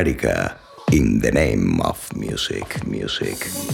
Balearica in the name of music, music.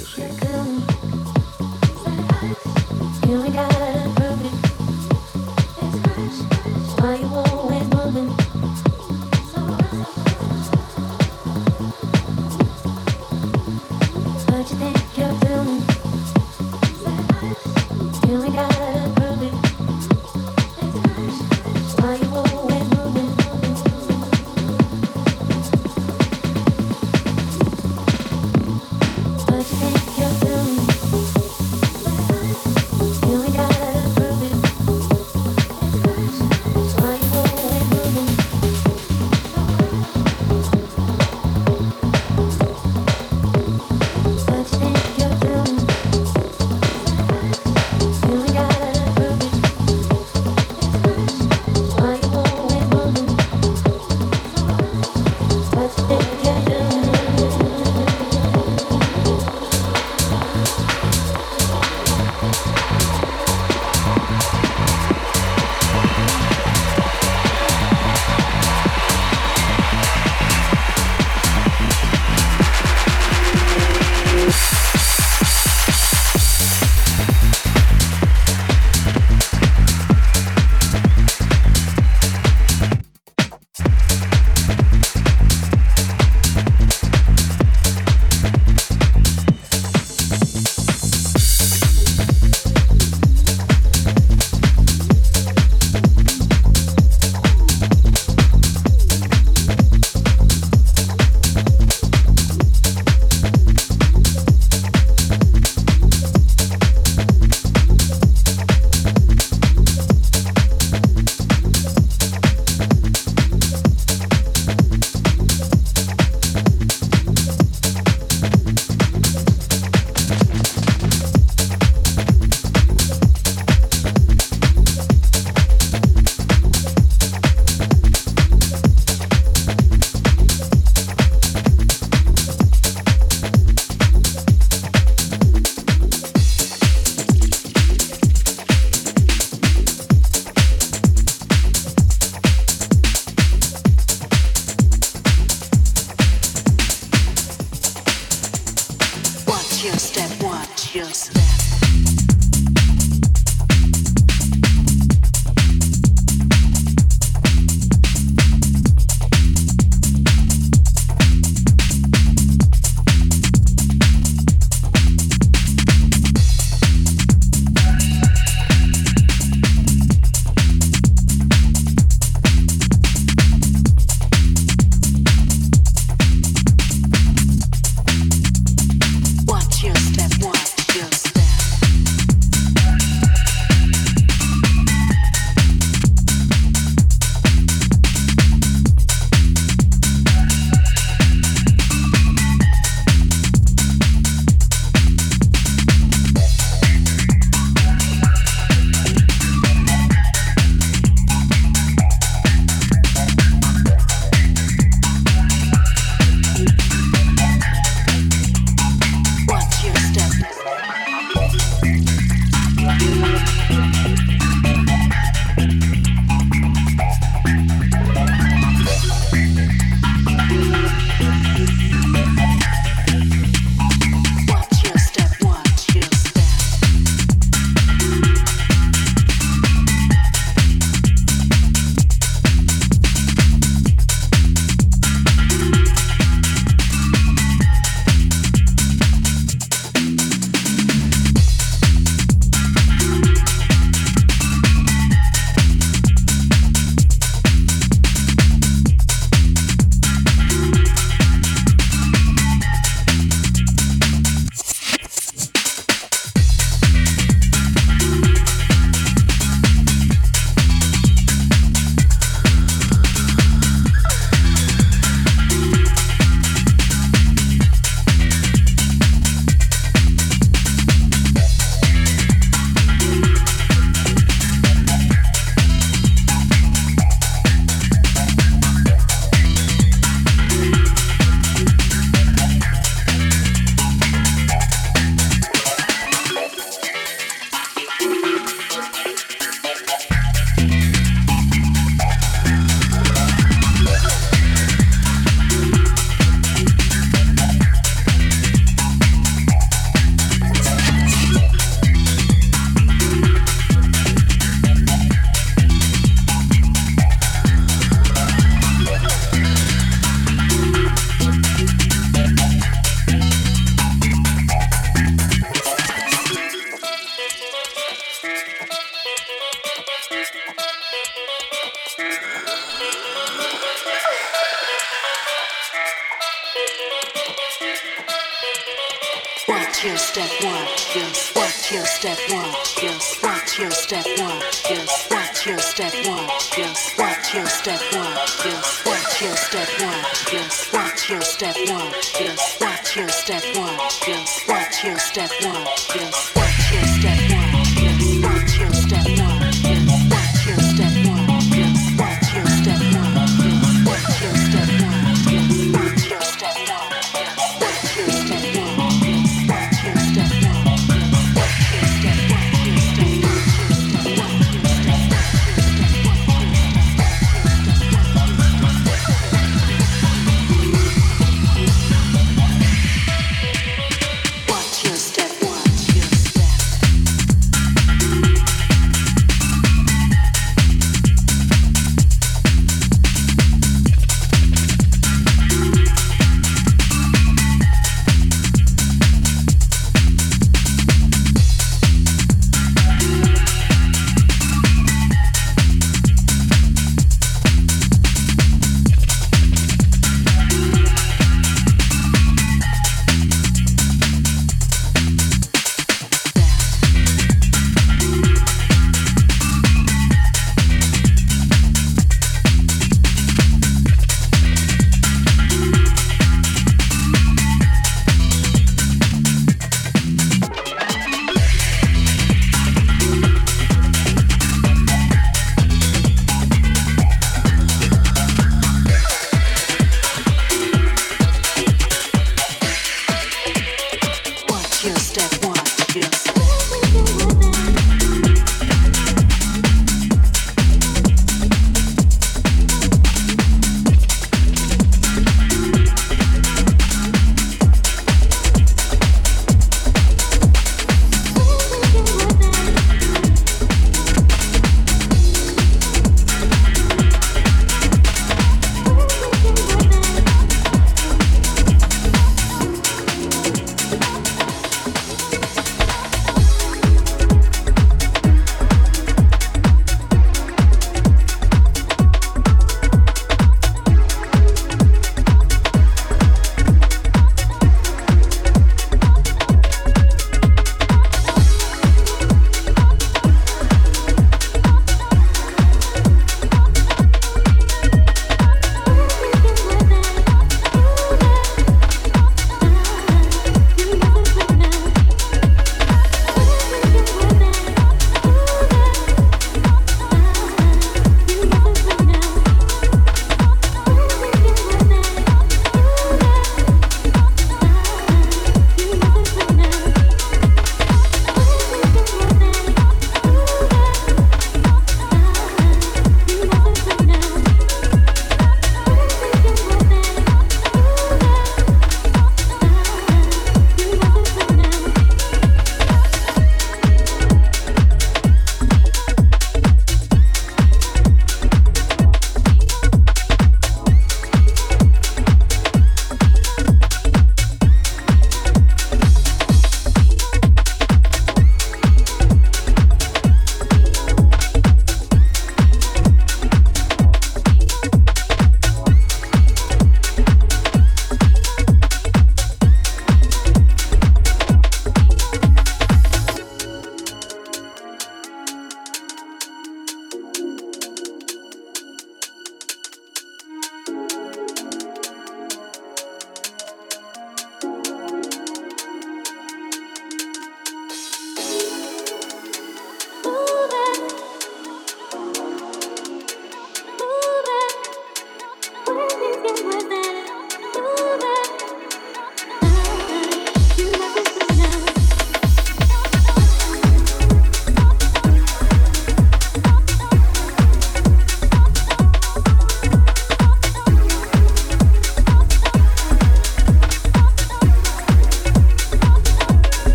Step one?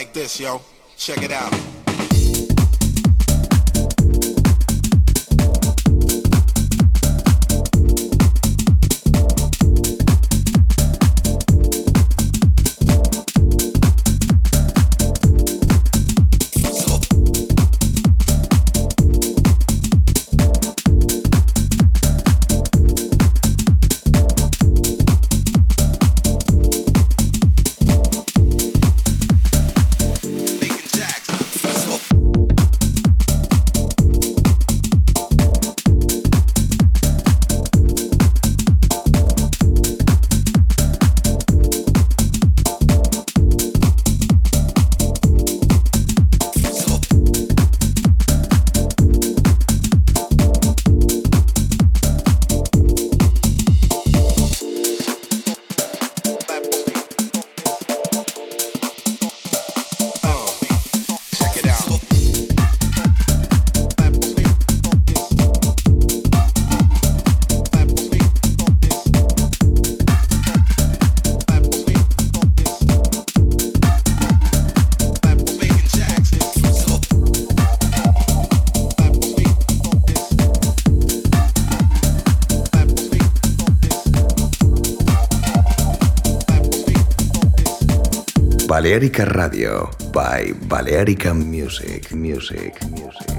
like this, yo. Check it out. Balearica Radio by Balearica Music, Music, Music.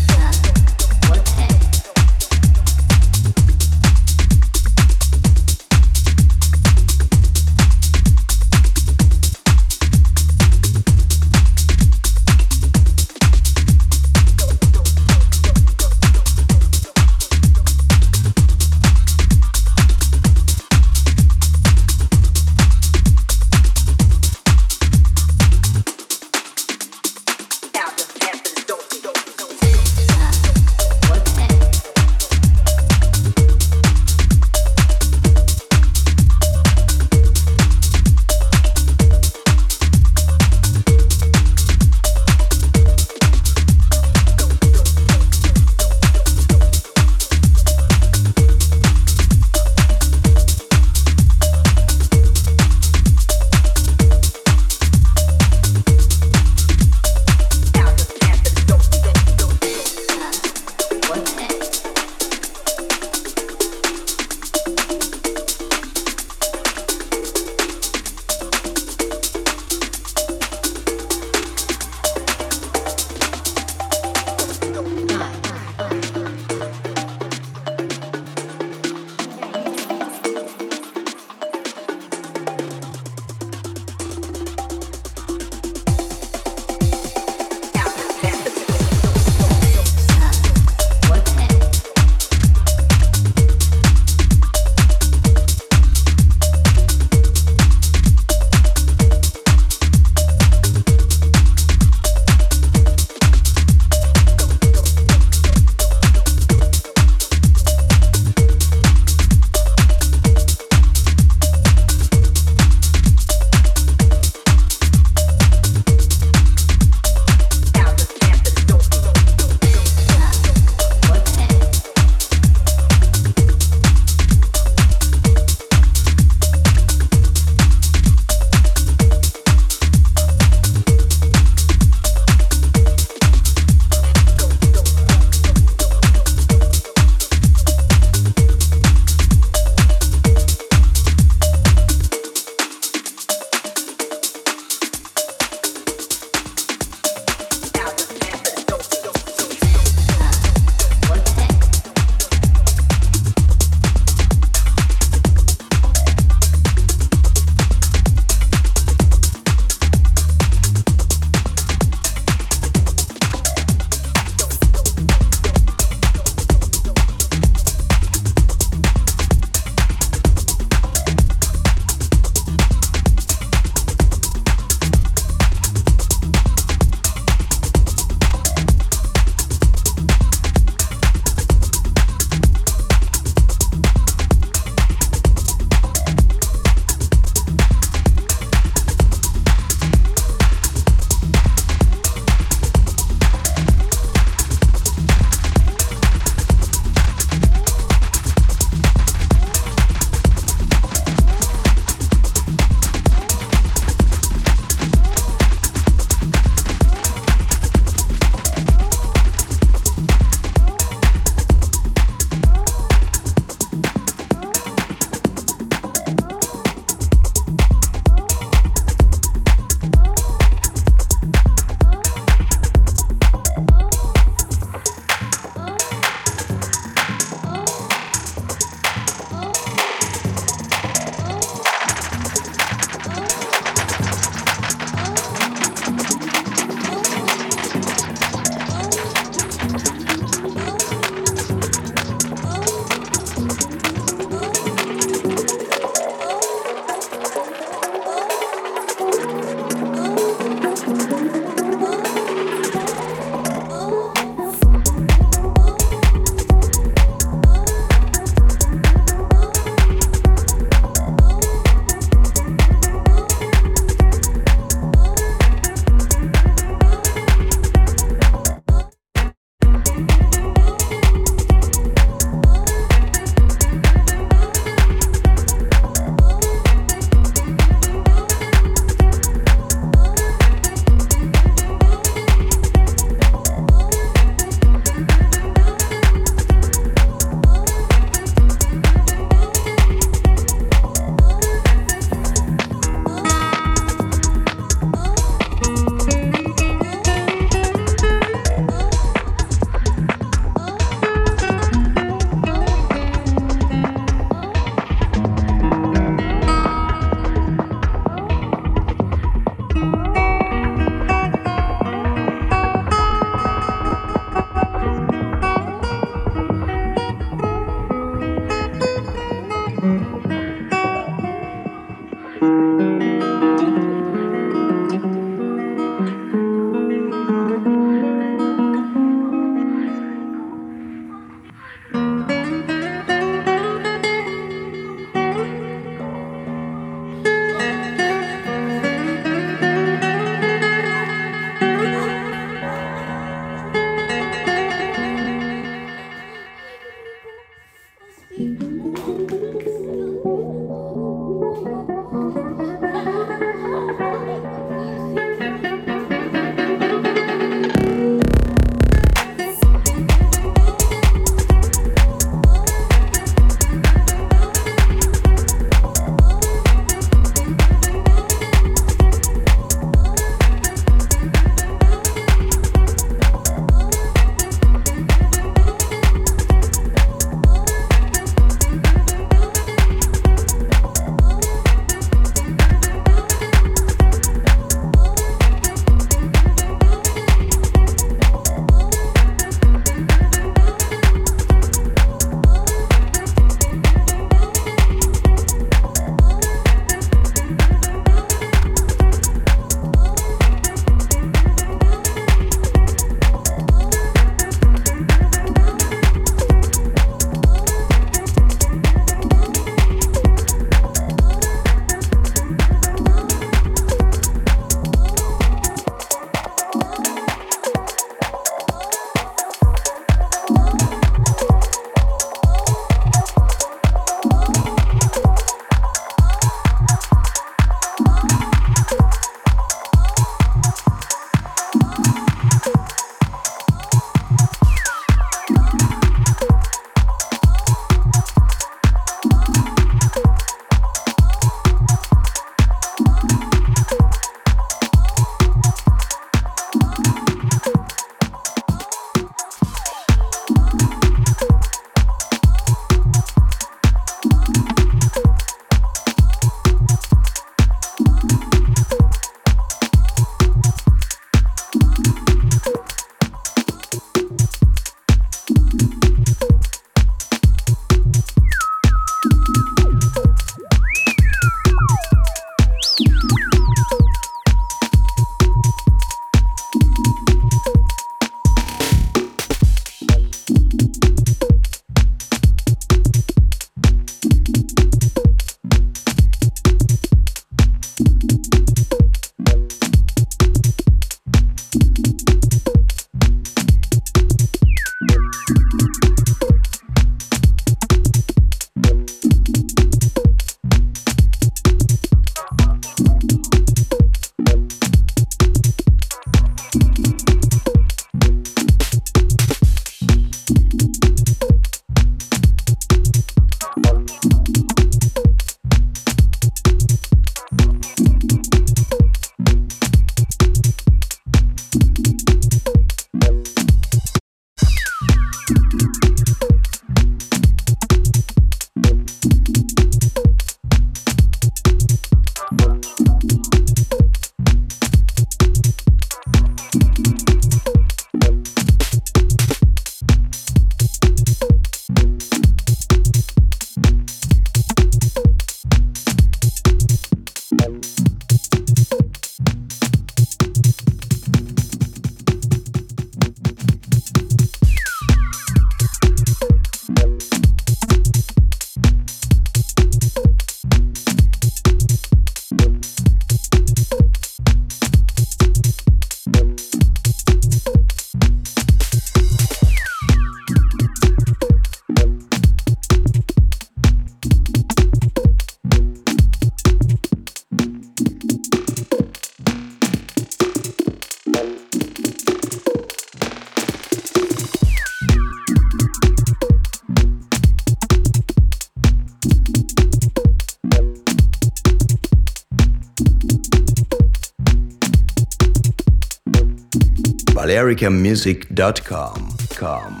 americamusic.com. Com.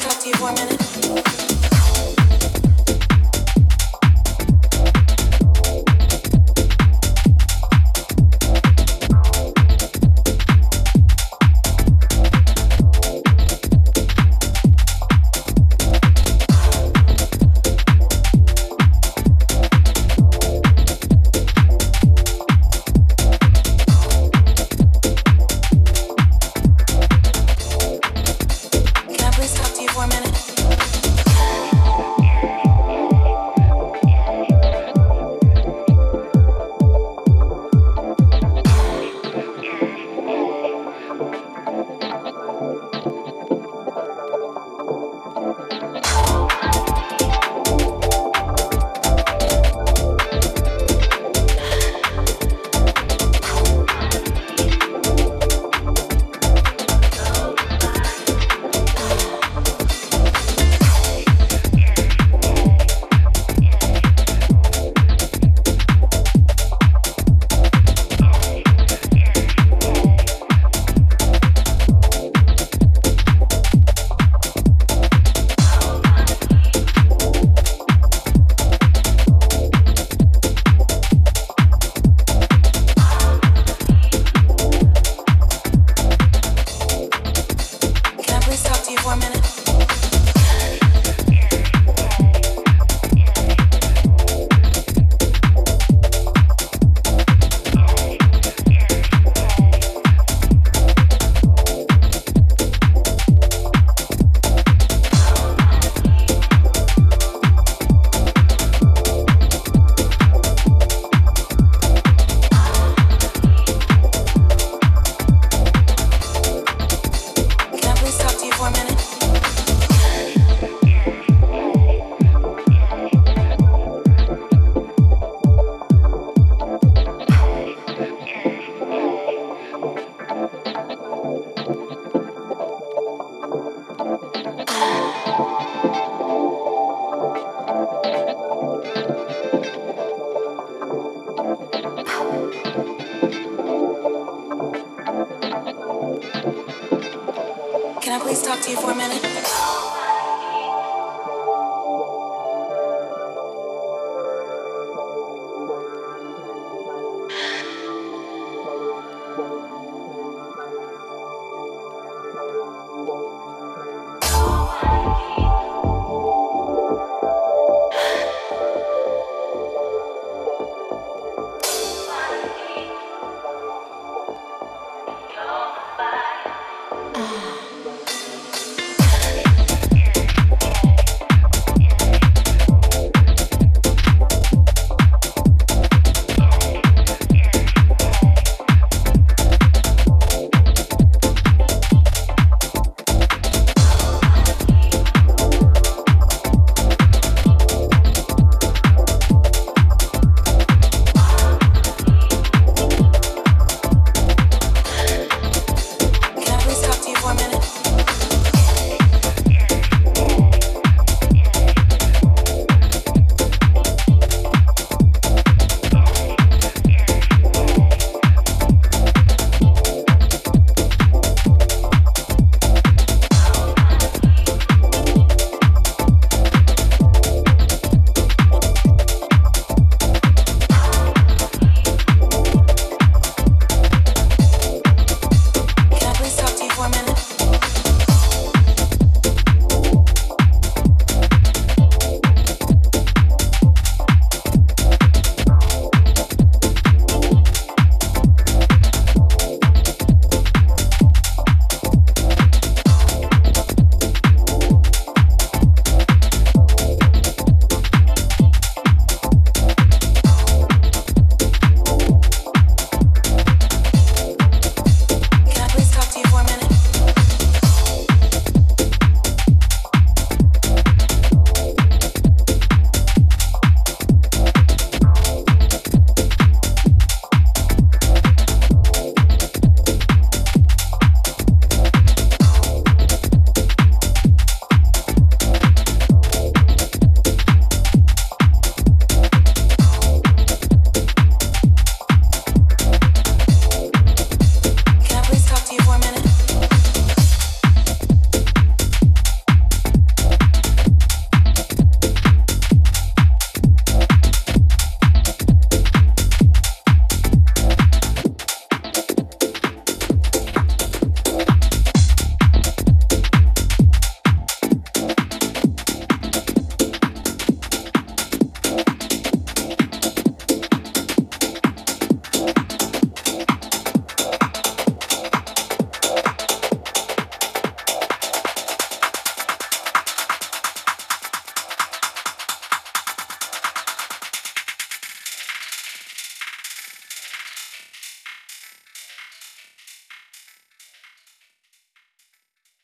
Talk to you for a minute?